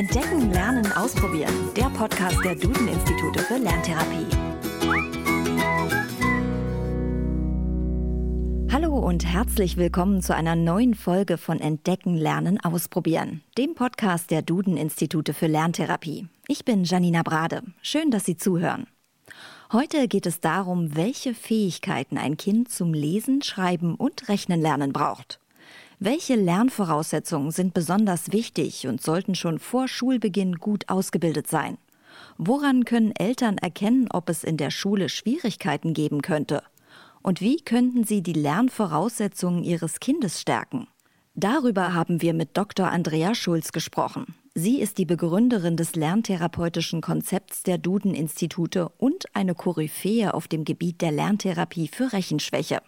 Entdecken, Lernen, Ausprobieren. Der Podcast der Duden-Institute für Lerntherapie. Hallo und herzlich willkommen zu einer neuen Folge von Entdecken, Lernen, Ausprobieren, dem Podcast der Duden-Institute für Lerntherapie. Ich bin Janina Brade. Schön, dass Sie zuhören. Heute geht es darum, welche Fähigkeiten ein Kind zum Lesen, Schreiben und Rechnen lernen braucht. Welche Lernvoraussetzungen sind besonders wichtig und sollten schon vor Schulbeginn gut ausgebildet sein? Woran können Eltern erkennen, ob es in der Schule Schwierigkeiten geben könnte? Und wie könnten sie die Lernvoraussetzungen ihres Kindes stärken? Darüber haben wir mit Dr. Andrea Schulz gesprochen. Sie ist die Begründerin des lerntherapeutischen Konzepts der Duden-Institute und eine Koryphäe auf dem Gebiet der Lerntherapie für Rechenschwäche.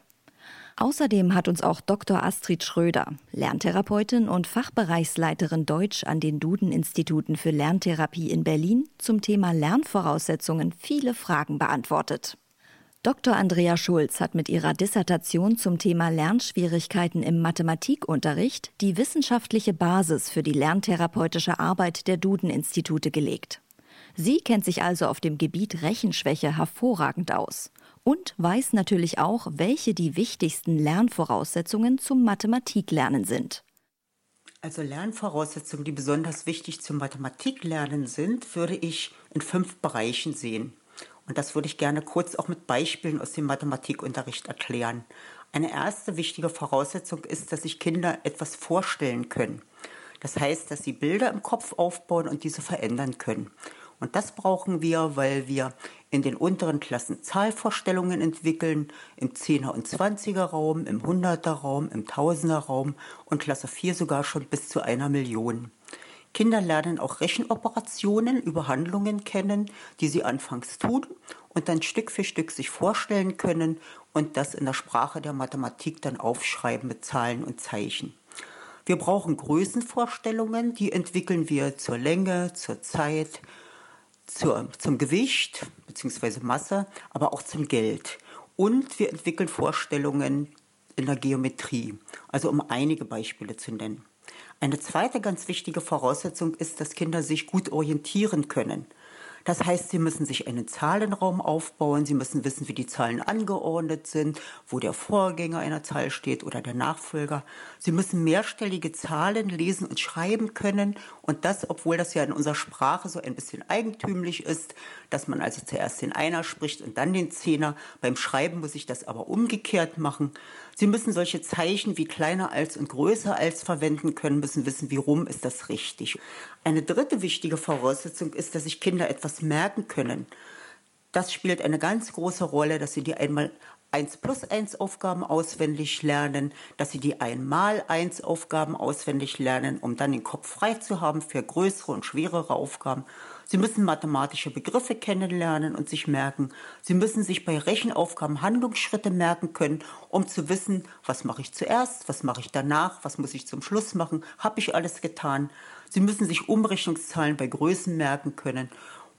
Außerdem hat uns auch Dr. Astrid Schröder, Lerntherapeutin und Fachbereichsleiterin Deutsch an den Duden-Instituten für Lerntherapie in Berlin, zum Thema Lernvoraussetzungen viele Fragen beantwortet. Dr. Andrea Schulz hat mit ihrer Dissertation zum Thema Lernschwierigkeiten im Mathematikunterricht die wissenschaftliche Basis für die lerntherapeutische Arbeit der Duden-Institute gelegt. Sie kennt sich also auf dem Gebiet Rechenschwäche hervorragend aus und weiß natürlich auch, welche die wichtigsten Lernvoraussetzungen zum Mathematiklernen sind. Also Lernvoraussetzungen, die besonders wichtig zum Mathematiklernen sind, würde ich in fünf Bereichen sehen. Und das würde ich gerne kurz auch mit Beispielen aus dem Mathematikunterricht erklären. Eine erste wichtige Voraussetzung ist, dass sich Kinder etwas vorstellen können. Das heißt, dass sie Bilder im Kopf aufbauen und diese verändern können. Und das brauchen wir, weil wir in den unteren Klassen Zahlvorstellungen entwickeln, im 10er und 20er Raum, im 100er Raum, im 1000er Raum und Klasse 4 sogar schon bis zu einer Million. Kinder lernen auch Rechenoperationen über Handlungen kennen, die sie anfangs tun und dann Stück für Stück sich vorstellen können und das in der Sprache der Mathematik dann aufschreiben mit Zahlen und Zeichen. Wir brauchen Größenvorstellungen, die entwickeln wir zur Länge, zur Zeit, zur, zum Gewicht bzw. Masse, aber auch zum Geld. Und wir entwickeln Vorstellungen in der Geometrie, also um einige Beispiele zu nennen. Eine zweite ganz wichtige Voraussetzung ist, dass Kinder sich gut orientieren können. Das heißt, sie müssen sich einen Zahlenraum aufbauen, sie müssen wissen, wie die Zahlen angeordnet sind, wo der Vorgänger einer Zahl steht oder der Nachfolger. Sie müssen mehrstellige Zahlen lesen und schreiben können und das, obwohl das ja in unserer Sprache so ein bisschen eigentümlich ist, dass man also zuerst den Einer spricht und dann den Zehner. Beim Schreiben muss ich das aber umgekehrt machen. Sie müssen solche Zeichen wie kleiner als und größer als verwenden können, müssen wissen, wie rum ist das richtig. Eine dritte wichtige Voraussetzung ist, dass sich Kinder etwas merken können. Das spielt eine ganz große Rolle, dass sie die einmal 1 plus 1 Aufgaben auswendig lernen, dass sie die einmal 1 Aufgaben auswendig lernen, um dann den Kopf frei zu haben für größere und schwerere Aufgaben. Sie müssen mathematische Begriffe kennenlernen und sich merken. Sie müssen sich bei Rechenaufgaben Handlungsschritte merken können, um zu wissen, was mache ich zuerst, was mache ich danach, was muss ich zum Schluss machen, habe ich alles getan. Sie müssen sich Umrechnungszahlen bei Größen merken können,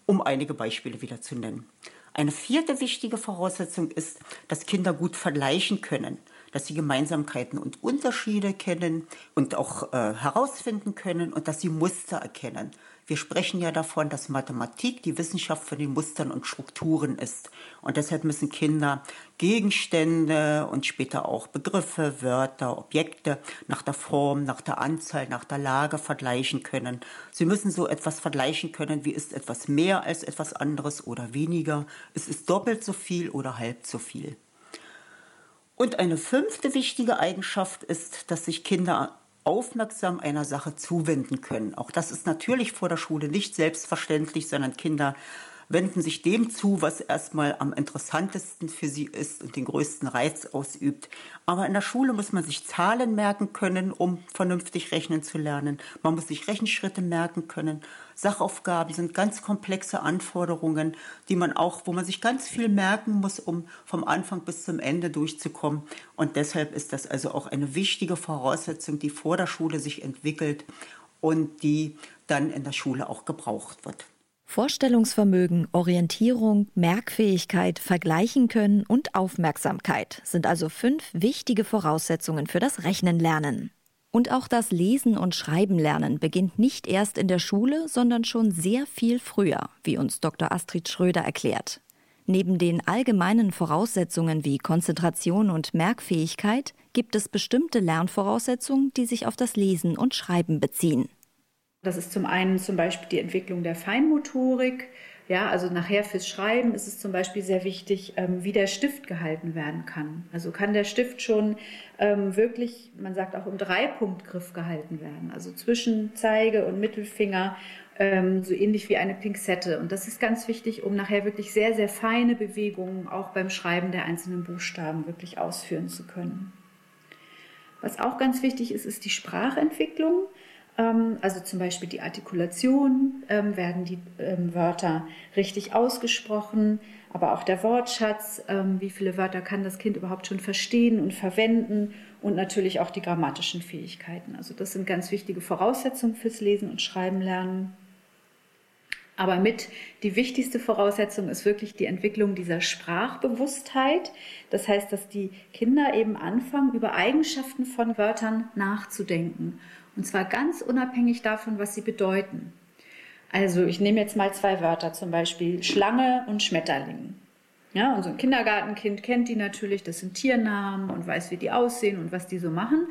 um einige Beispiele wieder zu nennen. Eine vierte wichtige Voraussetzung ist, dass Kinder gut vergleichen können, dass sie Gemeinsamkeiten und Unterschiede kennen und auch äh, herausfinden können und dass sie Muster erkennen. Wir sprechen ja davon, dass Mathematik die Wissenschaft von den Mustern und Strukturen ist. Und deshalb müssen Kinder Gegenstände und später auch Begriffe, Wörter, Objekte nach der Form, nach der Anzahl, nach der Lage vergleichen können. Sie müssen so etwas vergleichen können, wie ist etwas mehr als etwas anderes oder weniger. Es ist doppelt so viel oder halb so viel. Und eine fünfte wichtige Eigenschaft ist, dass sich Kinder aufmerksam einer Sache zuwenden können. Auch das ist natürlich vor der Schule nicht selbstverständlich, sondern Kinder wenden sich dem zu, was erstmal am interessantesten für sie ist und den größten Reiz ausübt. Aber in der Schule muss man sich Zahlen merken können, um vernünftig rechnen zu lernen. Man muss sich Rechenschritte merken können. Sachaufgaben sind ganz komplexe Anforderungen, die man auch, wo man sich ganz viel merken muss, um vom Anfang bis zum Ende durchzukommen. Und deshalb ist das also auch eine wichtige Voraussetzung, die vor der Schule sich entwickelt und die dann in der Schule auch gebraucht wird. Vorstellungsvermögen, Orientierung, Merkfähigkeit, Vergleichen können und Aufmerksamkeit sind also fünf wichtige Voraussetzungen für das Rechnen lernen. Und auch das Lesen und Schreiben lernen beginnt nicht erst in der Schule, sondern schon sehr viel früher, wie uns Dr. Astrid Schröder erklärt. Neben den allgemeinen Voraussetzungen wie Konzentration und Merkfähigkeit gibt es bestimmte Lernvoraussetzungen, die sich auf das Lesen und Schreiben beziehen. Das ist zum einen zum Beispiel die Entwicklung der Feinmotorik, ja, also nachher fürs Schreiben ist es zum Beispiel sehr wichtig, ähm, wie der Stift gehalten werden kann. Also kann der Stift schon ähm, wirklich, man sagt auch im Dreipunktgriff gehalten werden, also zwischen Zeige und Mittelfinger, ähm, so ähnlich wie eine Pinzette. Und das ist ganz wichtig, um nachher wirklich sehr, sehr feine Bewegungen auch beim Schreiben der einzelnen Buchstaben wirklich ausführen zu können. Was auch ganz wichtig ist, ist die Sprachentwicklung. Ähm, also zum Beispiel die Artikulation, ähm, werden die ähm, Wörter richtig ausgesprochen, aber auch der Wortschatz, wie viele Wörter kann das Kind überhaupt schon verstehen und verwenden und natürlich auch die grammatischen Fähigkeiten. Also das sind ganz wichtige Voraussetzungen fürs Lesen und Schreiben lernen. Aber mit die wichtigste Voraussetzung ist wirklich die Entwicklung dieser Sprachbewusstheit. Das heißt, dass die Kinder eben anfangen, über Eigenschaften von Wörtern nachzudenken und zwar ganz unabhängig davon, was sie bedeuten. Also ich nehme jetzt mal zwei Wörter, zum Beispiel Schlange und Schmetterling. Ja, und so ein Kindergartenkind kennt die natürlich, das sind Tiernamen und weiß, wie die aussehen und was die so machen.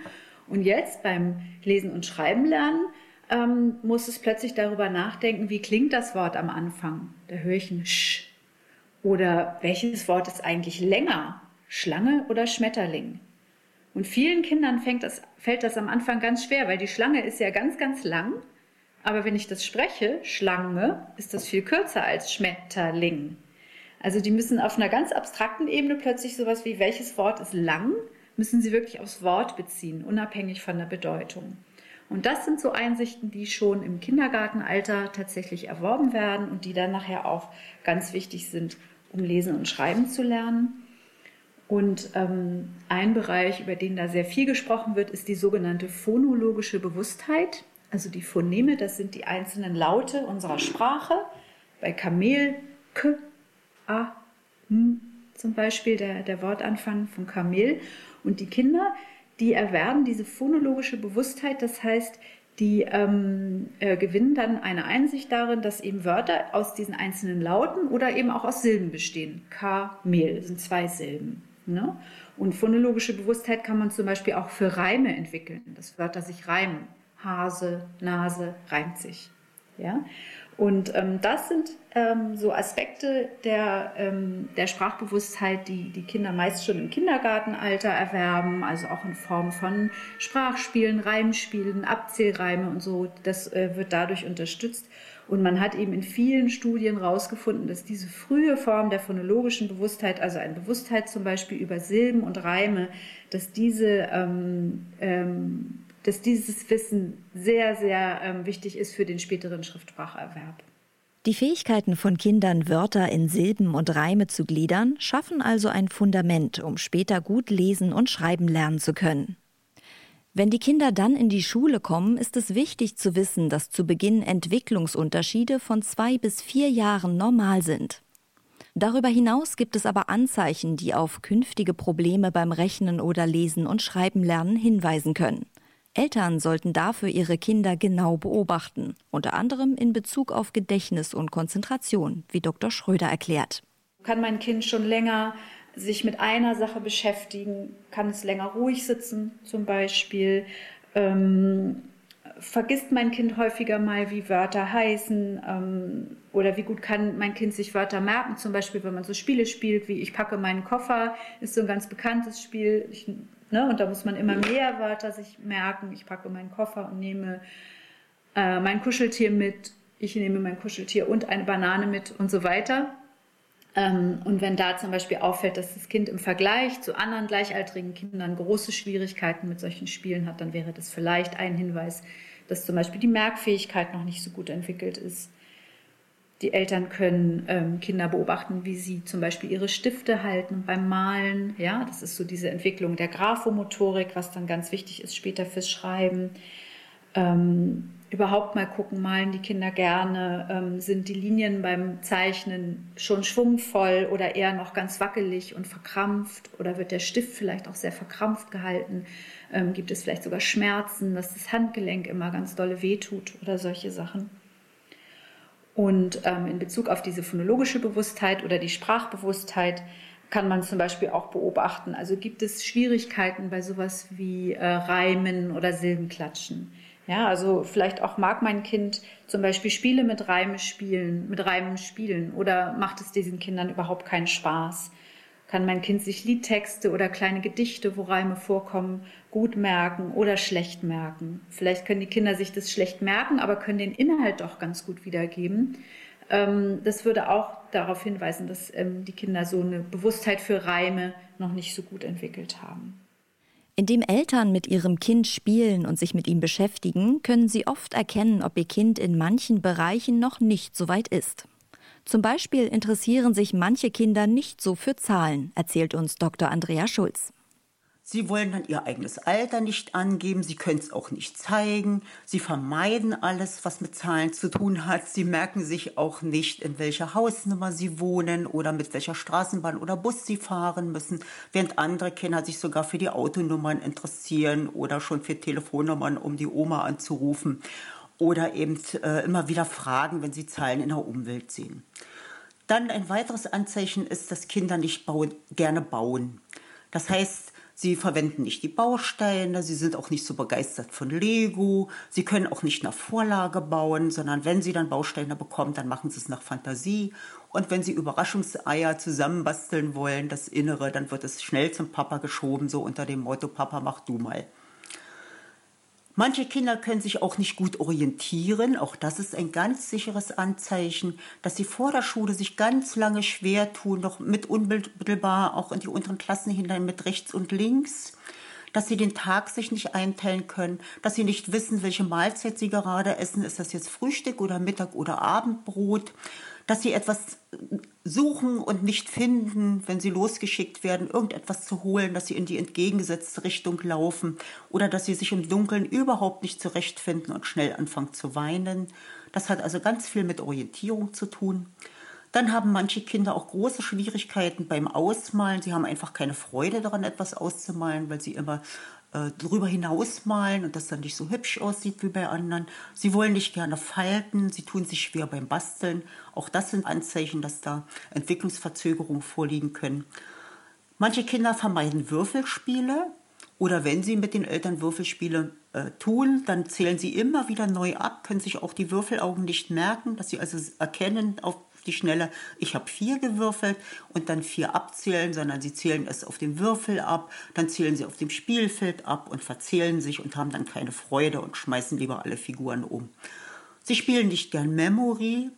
Und jetzt beim Lesen und Schreiben lernen ähm, muss es plötzlich darüber nachdenken, wie klingt das Wort am Anfang? Da höre ich ein Sch. Oder welches Wort ist eigentlich länger? Schlange oder Schmetterling? Und vielen Kindern das, fällt das am Anfang ganz schwer, weil die Schlange ist ja ganz, ganz lang. Aber wenn ich das spreche, Schlange, ist das viel kürzer als Schmetterling. Also die müssen auf einer ganz abstrakten Ebene plötzlich sowas wie, welches Wort ist lang, müssen sie wirklich aufs Wort beziehen, unabhängig von der Bedeutung. Und das sind so Einsichten, die schon im Kindergartenalter tatsächlich erworben werden und die dann nachher auch ganz wichtig sind, um lesen und schreiben zu lernen. Und ähm, ein Bereich, über den da sehr viel gesprochen wird, ist die sogenannte phonologische Bewusstheit. Also die Phoneme, das sind die einzelnen Laute unserer Sprache. Bei Kamel, K, A, M zum Beispiel, der, der Wortanfang von Kamel. Und die Kinder, die erwerben diese phonologische Bewusstheit, das heißt, die ähm, äh, gewinnen dann eine Einsicht darin, dass eben Wörter aus diesen einzelnen Lauten oder eben auch aus Silben bestehen. Kamel sind zwei Silben. Ne? Und phonologische Bewusstheit kann man zum Beispiel auch für Reime entwickeln, dass Wörter sich reimen. Hase, Nase reimt sich. Ja? Und ähm, das sind ähm, so Aspekte der, ähm, der Sprachbewusstheit, die die Kinder meist schon im Kindergartenalter erwerben, also auch in Form von Sprachspielen, Reimspielen, Abzählreime und so. Das äh, wird dadurch unterstützt. Und man hat eben in vielen Studien herausgefunden, dass diese frühe Form der phonologischen Bewusstheit, also eine Bewusstheit zum Beispiel über Silben und Reime, dass, diese, ähm, ähm, dass dieses Wissen sehr, sehr ähm, wichtig ist für den späteren Schriftspracherwerb. Die Fähigkeiten von Kindern, Wörter in Silben und Reime zu gliedern, schaffen also ein Fundament, um später gut lesen und schreiben lernen zu können. Wenn die Kinder dann in die Schule kommen, ist es wichtig zu wissen, dass zu Beginn Entwicklungsunterschiede von zwei bis vier Jahren normal sind. Darüber hinaus gibt es aber Anzeichen, die auf künftige Probleme beim Rechnen oder Lesen und Schreiben lernen hinweisen können. Eltern sollten dafür ihre Kinder genau beobachten, unter anderem in Bezug auf Gedächtnis und Konzentration, wie Dr. Schröder erklärt. Kann mein Kind schon länger sich mit einer Sache beschäftigen, kann es länger ruhig sitzen zum Beispiel. Ähm, vergisst mein Kind häufiger mal, wie Wörter heißen ähm, oder wie gut kann mein Kind sich Wörter merken. Zum Beispiel, wenn man so Spiele spielt, wie ich packe meinen Koffer, ist so ein ganz bekanntes Spiel. Ich, ne, und da muss man immer mehr Wörter sich merken. Ich packe meinen Koffer und nehme äh, mein Kuscheltier mit. Ich nehme mein Kuscheltier und eine Banane mit und so weiter. Ähm, und wenn da zum Beispiel auffällt, dass das Kind im Vergleich zu anderen gleichaltrigen Kindern große Schwierigkeiten mit solchen Spielen hat, dann wäre das vielleicht ein Hinweis, dass zum Beispiel die Merkfähigkeit noch nicht so gut entwickelt ist. Die Eltern können ähm, Kinder beobachten, wie sie zum Beispiel ihre Stifte halten beim Malen. Ja, das ist so diese Entwicklung der Graphomotorik, was dann ganz wichtig ist später fürs Schreiben. Ähm, überhaupt mal gucken, malen die Kinder gerne, ähm, sind die Linien beim Zeichnen schon schwungvoll oder eher noch ganz wackelig und verkrampft oder wird der Stift vielleicht auch sehr verkrampft gehalten, ähm, gibt es vielleicht sogar Schmerzen, dass das Handgelenk immer ganz dolle wehtut oder solche Sachen. Und ähm, in Bezug auf diese phonologische Bewusstheit oder die Sprachbewusstheit kann man zum Beispiel auch beobachten. Also gibt es Schwierigkeiten bei sowas wie äh, Reimen oder Silbenklatschen. Ja, also vielleicht auch mag mein Kind zum Beispiel Spiele mit Reime spielen, mit Reimen spielen oder macht es diesen Kindern überhaupt keinen Spaß? Kann mein Kind sich Liedtexte oder kleine Gedichte, wo Reime vorkommen, gut merken oder schlecht merken? Vielleicht können die Kinder sich das schlecht merken, aber können den Inhalt doch ganz gut wiedergeben. Ähm, das würde auch darauf hinweisen, dass ähm, die Kinder so eine Bewusstheit für Reime noch nicht so gut entwickelt haben. Indem Eltern mit ihrem Kind spielen und sich mit ihm beschäftigen, können sie oft erkennen, ob ihr Kind in manchen Bereichen noch nicht so weit ist. Zum Beispiel interessieren sich manche Kinder nicht so für Zahlen, erzählt uns Dr. Andrea Schulz. Sie wollen dann ihr eigenes Alter nicht angeben, sie können es auch nicht zeigen, sie vermeiden alles, was mit Zahlen zu tun hat, sie merken sich auch nicht, in welcher Hausnummer sie wohnen oder mit welcher Straßenbahn oder Bus sie fahren müssen, während andere Kinder sich sogar für die Autonummern interessieren oder schon für Telefonnummern, um die Oma anzurufen oder eben äh, immer wieder fragen, wenn sie Zahlen in der Umwelt sehen. Dann ein weiteres Anzeichen ist, dass Kinder nicht bauen, gerne bauen. Das heißt, Sie verwenden nicht die Bausteine, sie sind auch nicht so begeistert von Lego, sie können auch nicht nach Vorlage bauen, sondern wenn sie dann Bausteine bekommen, dann machen sie es nach Fantasie. Und wenn sie Überraschungseier zusammenbasteln wollen, das Innere, dann wird es schnell zum Papa geschoben, so unter dem Motto, Papa, mach du mal. Manche Kinder können sich auch nicht gut orientieren. Auch das ist ein ganz sicheres Anzeichen, dass sie vor der Schule sich ganz lange schwer tun, noch mit unmittelbar auch in die unteren Klassen hinein mit rechts und links dass sie den Tag sich nicht einteilen können, dass sie nicht wissen, welche Mahlzeit sie gerade essen. Ist das jetzt Frühstück oder Mittag oder Abendbrot? Dass sie etwas suchen und nicht finden, wenn sie losgeschickt werden, irgendetwas zu holen, dass sie in die entgegengesetzte Richtung laufen oder dass sie sich im Dunkeln überhaupt nicht zurechtfinden und schnell anfangen zu weinen. Das hat also ganz viel mit Orientierung zu tun. Dann haben manche Kinder auch große Schwierigkeiten beim Ausmalen. Sie haben einfach keine Freude daran, etwas auszumalen, weil sie immer äh, drüber hinaus malen und das dann nicht so hübsch aussieht wie bei anderen. Sie wollen nicht gerne falten, sie tun sich schwer beim Basteln. Auch das sind Anzeichen, dass da Entwicklungsverzögerungen vorliegen können. Manche Kinder vermeiden Würfelspiele oder wenn sie mit den Eltern Würfelspiele äh, tun, dann zählen sie immer wieder neu ab, können sich auch die Würfelaugen nicht merken, dass sie also erkennen auf die Schnelle, ich habe vier gewürfelt und dann vier abzählen, sondern sie zählen es auf dem Würfel ab, dann zählen sie auf dem Spielfeld ab und verzählen sich und haben dann keine Freude und schmeißen lieber alle Figuren um. Sie spielen nicht gern Memory,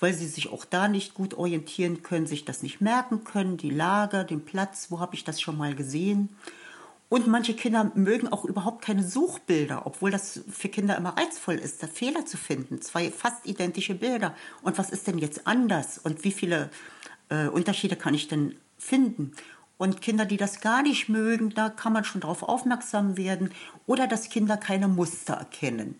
weil sie sich auch da nicht gut orientieren können, sich das nicht merken können, die Lage, den Platz, wo habe ich das schon mal gesehen. Und manche Kinder mögen auch überhaupt keine Suchbilder, obwohl das für Kinder immer reizvoll ist, da Fehler zu finden. Zwei fast identische Bilder. Und was ist denn jetzt anders? Und wie viele äh, Unterschiede kann ich denn finden? Und Kinder, die das gar nicht mögen, da kann man schon darauf aufmerksam werden. Oder dass Kinder keine Muster erkennen.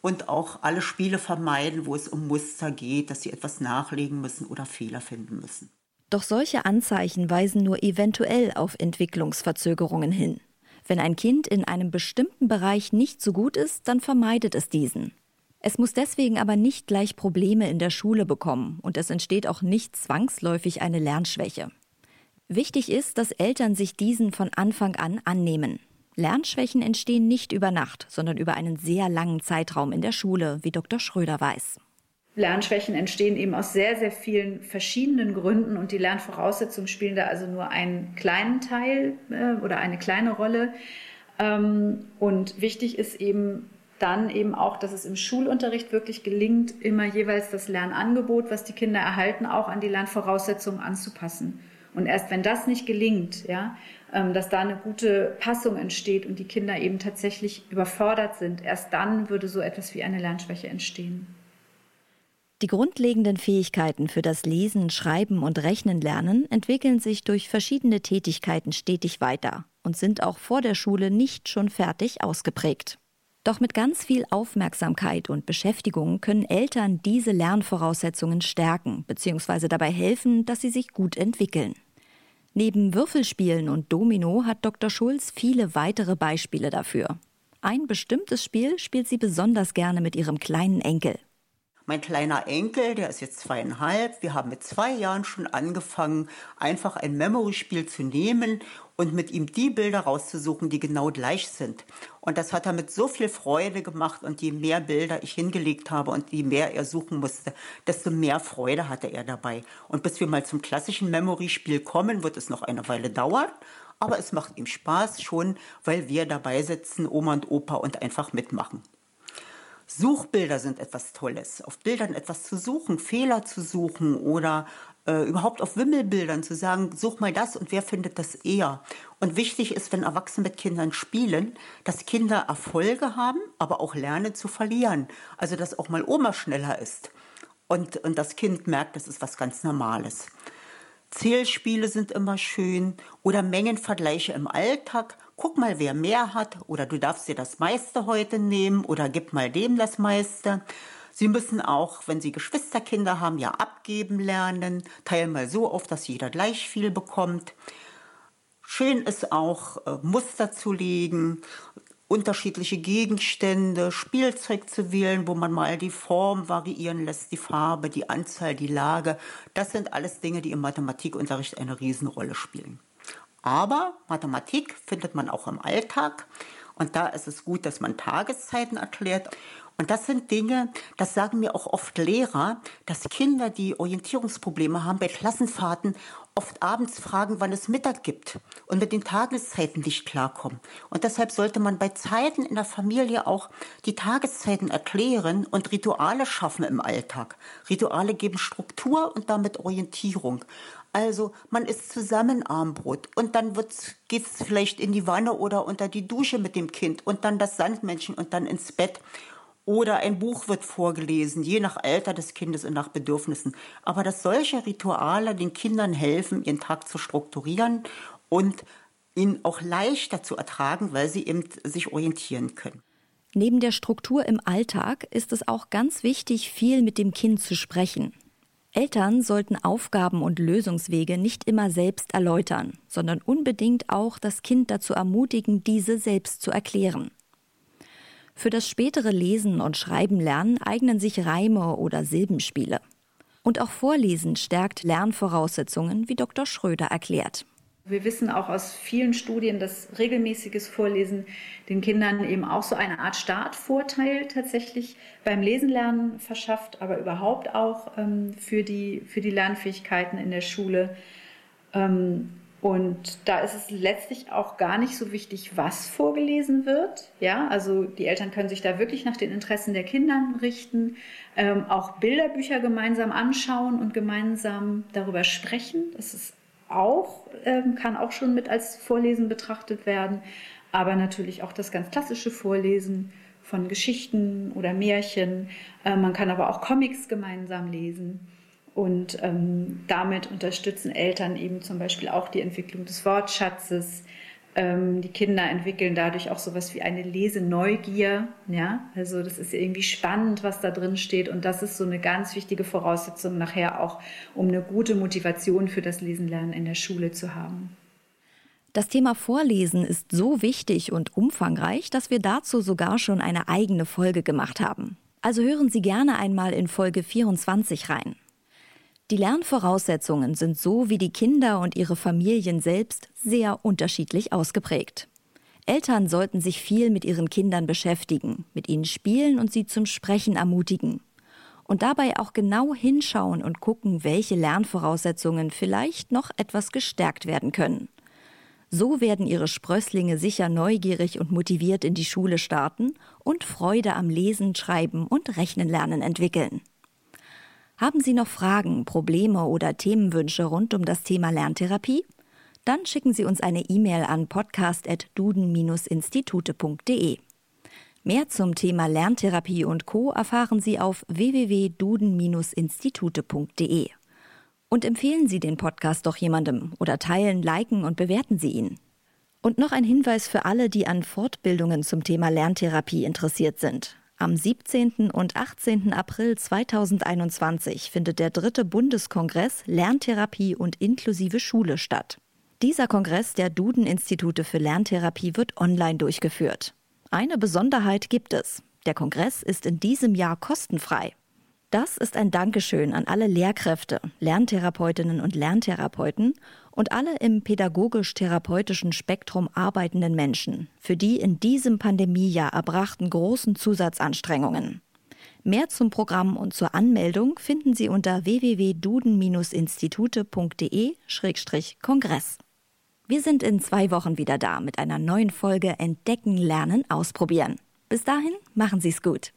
Und auch alle Spiele vermeiden, wo es um Muster geht, dass sie etwas nachlegen müssen oder Fehler finden müssen. Doch solche Anzeichen weisen nur eventuell auf Entwicklungsverzögerungen hin. Wenn ein Kind in einem bestimmten Bereich nicht so gut ist, dann vermeidet es diesen. Es muss deswegen aber nicht gleich Probleme in der Schule bekommen und es entsteht auch nicht zwangsläufig eine Lernschwäche. Wichtig ist, dass Eltern sich diesen von Anfang an annehmen. Lernschwächen entstehen nicht über Nacht, sondern über einen sehr langen Zeitraum in der Schule, wie Dr. Schröder weiß. Lernschwächen entstehen eben aus sehr, sehr vielen verschiedenen Gründen und die Lernvoraussetzungen spielen da also nur einen kleinen Teil äh, oder eine kleine Rolle. Ähm, und wichtig ist eben dann eben auch, dass es im Schulunterricht wirklich gelingt, immer jeweils das Lernangebot, was die Kinder erhalten, auch an die Lernvoraussetzungen anzupassen. Und erst wenn das nicht gelingt, ja, ähm, dass da eine gute Passung entsteht und die Kinder eben tatsächlich überfordert sind, erst dann würde so etwas wie eine Lernschwäche entstehen. Die grundlegenden Fähigkeiten für das Lesen, Schreiben und Rechnen lernen entwickeln sich durch verschiedene Tätigkeiten stetig weiter und sind auch vor der Schule nicht schon fertig ausgeprägt. Doch mit ganz viel Aufmerksamkeit und Beschäftigung können Eltern diese Lernvoraussetzungen stärken bzw. dabei helfen, dass sie sich gut entwickeln. Neben Würfelspielen und Domino hat Dr. Schulz viele weitere Beispiele dafür. Ein bestimmtes Spiel spielt sie besonders gerne mit ihrem kleinen Enkel. Mein kleiner Enkel, der ist jetzt zweieinhalb, wir haben mit zwei Jahren schon angefangen, einfach ein Memory-Spiel zu nehmen und mit ihm die Bilder rauszusuchen, die genau gleich sind. Und das hat er mit so viel Freude gemacht und je mehr Bilder ich hingelegt habe und je mehr er suchen musste, desto mehr Freude hatte er dabei. Und bis wir mal zum klassischen Memory-Spiel kommen, wird es noch eine Weile dauern. Aber es macht ihm Spaß schon, weil wir dabei sitzen, Oma und Opa und einfach mitmachen. Suchbilder sind etwas Tolles. Auf Bildern etwas zu suchen, Fehler zu suchen oder äh, überhaupt auf Wimmelbildern zu sagen, such mal das und wer findet das eher. Und wichtig ist, wenn Erwachsene mit Kindern spielen, dass Kinder Erfolge haben, aber auch lernen zu verlieren. Also dass auch mal Oma schneller ist und, und das Kind merkt, das ist was ganz Normales. Zählspiele sind immer schön oder Mengenvergleiche im Alltag. Guck mal, wer mehr hat oder du darfst dir das meiste heute nehmen oder gib mal dem das meiste. Sie müssen auch, wenn Sie Geschwisterkinder haben, ja abgeben lernen. Teil mal so auf, dass jeder gleich viel bekommt. Schön ist auch, äh, Muster zu legen, unterschiedliche Gegenstände, Spielzeug zu wählen, wo man mal die Form variieren lässt, die Farbe, die Anzahl, die Lage. Das sind alles Dinge, die im Mathematikunterricht eine Riesenrolle spielen. Aber Mathematik findet man auch im Alltag. Und da ist es gut, dass man Tageszeiten erklärt. Und das sind Dinge, das sagen mir auch oft Lehrer, dass Kinder, die Orientierungsprobleme haben, bei Klassenfahrten oft abends fragen, wann es Mittag gibt und mit den Tageszeiten nicht klarkommen. Und deshalb sollte man bei Zeiten in der Familie auch die Tageszeiten erklären und Rituale schaffen im Alltag. Rituale geben Struktur und damit Orientierung. Also man isst zusammen Armbrot und dann geht es vielleicht in die Wanne oder unter die Dusche mit dem Kind und dann das Sandmännchen und dann ins Bett oder ein Buch wird vorgelesen, je nach Alter des Kindes und nach Bedürfnissen. Aber dass solche Rituale den Kindern helfen, ihren Tag zu strukturieren und ihn auch leichter zu ertragen, weil sie eben sich orientieren können. Neben der Struktur im Alltag ist es auch ganz wichtig, viel mit dem Kind zu sprechen. Eltern sollten Aufgaben und Lösungswege nicht immer selbst erläutern, sondern unbedingt auch das Kind dazu ermutigen, diese selbst zu erklären. Für das spätere Lesen und Schreiben lernen eignen sich Reime oder Silbenspiele. Und auch Vorlesen stärkt Lernvoraussetzungen, wie Dr. Schröder erklärt. Wir wissen auch aus vielen Studien, dass regelmäßiges Vorlesen den Kindern eben auch so eine Art Startvorteil tatsächlich beim Lesenlernen verschafft, aber überhaupt auch ähm, für, die, für die Lernfähigkeiten in der Schule. Ähm, und da ist es letztlich auch gar nicht so wichtig, was vorgelesen wird. Ja, also die Eltern können sich da wirklich nach den Interessen der Kinder richten, ähm, auch Bilderbücher gemeinsam anschauen und gemeinsam darüber sprechen. Das ist auch, ähm, kann auch schon mit als Vorlesen betrachtet werden. Aber natürlich auch das ganz klassische Vorlesen von Geschichten oder Märchen. Äh, man kann aber auch Comics gemeinsam lesen. Und ähm, damit unterstützen Eltern eben zum Beispiel auch die Entwicklung des Wortschatzes. Ähm, die Kinder entwickeln dadurch auch sowas wie eine Leseneugier. Ja? Also das ist irgendwie spannend, was da drin steht. Und das ist so eine ganz wichtige Voraussetzung nachher auch, um eine gute Motivation für das Lesenlernen in der Schule zu haben. Das Thema Vorlesen ist so wichtig und umfangreich, dass wir dazu sogar schon eine eigene Folge gemacht haben. Also hören Sie gerne einmal in Folge 24 rein. Die Lernvoraussetzungen sind so wie die Kinder und ihre Familien selbst sehr unterschiedlich ausgeprägt. Eltern sollten sich viel mit ihren Kindern beschäftigen, mit ihnen spielen und sie zum Sprechen ermutigen. Und dabei auch genau hinschauen und gucken, welche Lernvoraussetzungen vielleicht noch etwas gestärkt werden können. So werden ihre Sprösslinge sicher neugierig und motiviert in die Schule starten und Freude am Lesen, Schreiben und Rechnen lernen entwickeln. Haben Sie noch Fragen, Probleme oder Themenwünsche rund um das Thema Lerntherapie? Dann schicken Sie uns eine E-Mail an podcast.duden-institute.de. Mehr zum Thema Lerntherapie und Co. erfahren Sie auf www.duden-institute.de. Und empfehlen Sie den Podcast doch jemandem oder teilen, liken und bewerten Sie ihn. Und noch ein Hinweis für alle, die an Fortbildungen zum Thema Lerntherapie interessiert sind. Am 17. und 18. April 2021 findet der dritte Bundeskongress Lerntherapie und inklusive Schule statt. Dieser Kongress der Duden-Institute für Lerntherapie wird online durchgeführt. Eine Besonderheit gibt es. Der Kongress ist in diesem Jahr kostenfrei. Das ist ein Dankeschön an alle Lehrkräfte, Lerntherapeutinnen und Lerntherapeuten und alle im pädagogisch-therapeutischen Spektrum arbeitenden Menschen für die in diesem Pandemiejahr erbrachten großen Zusatzanstrengungen. Mehr zum Programm und zur Anmeldung finden Sie unter www.duden-institute.de-kongress. Wir sind in zwei Wochen wieder da mit einer neuen Folge Entdecken, Lernen, Ausprobieren. Bis dahin, machen Sie es gut.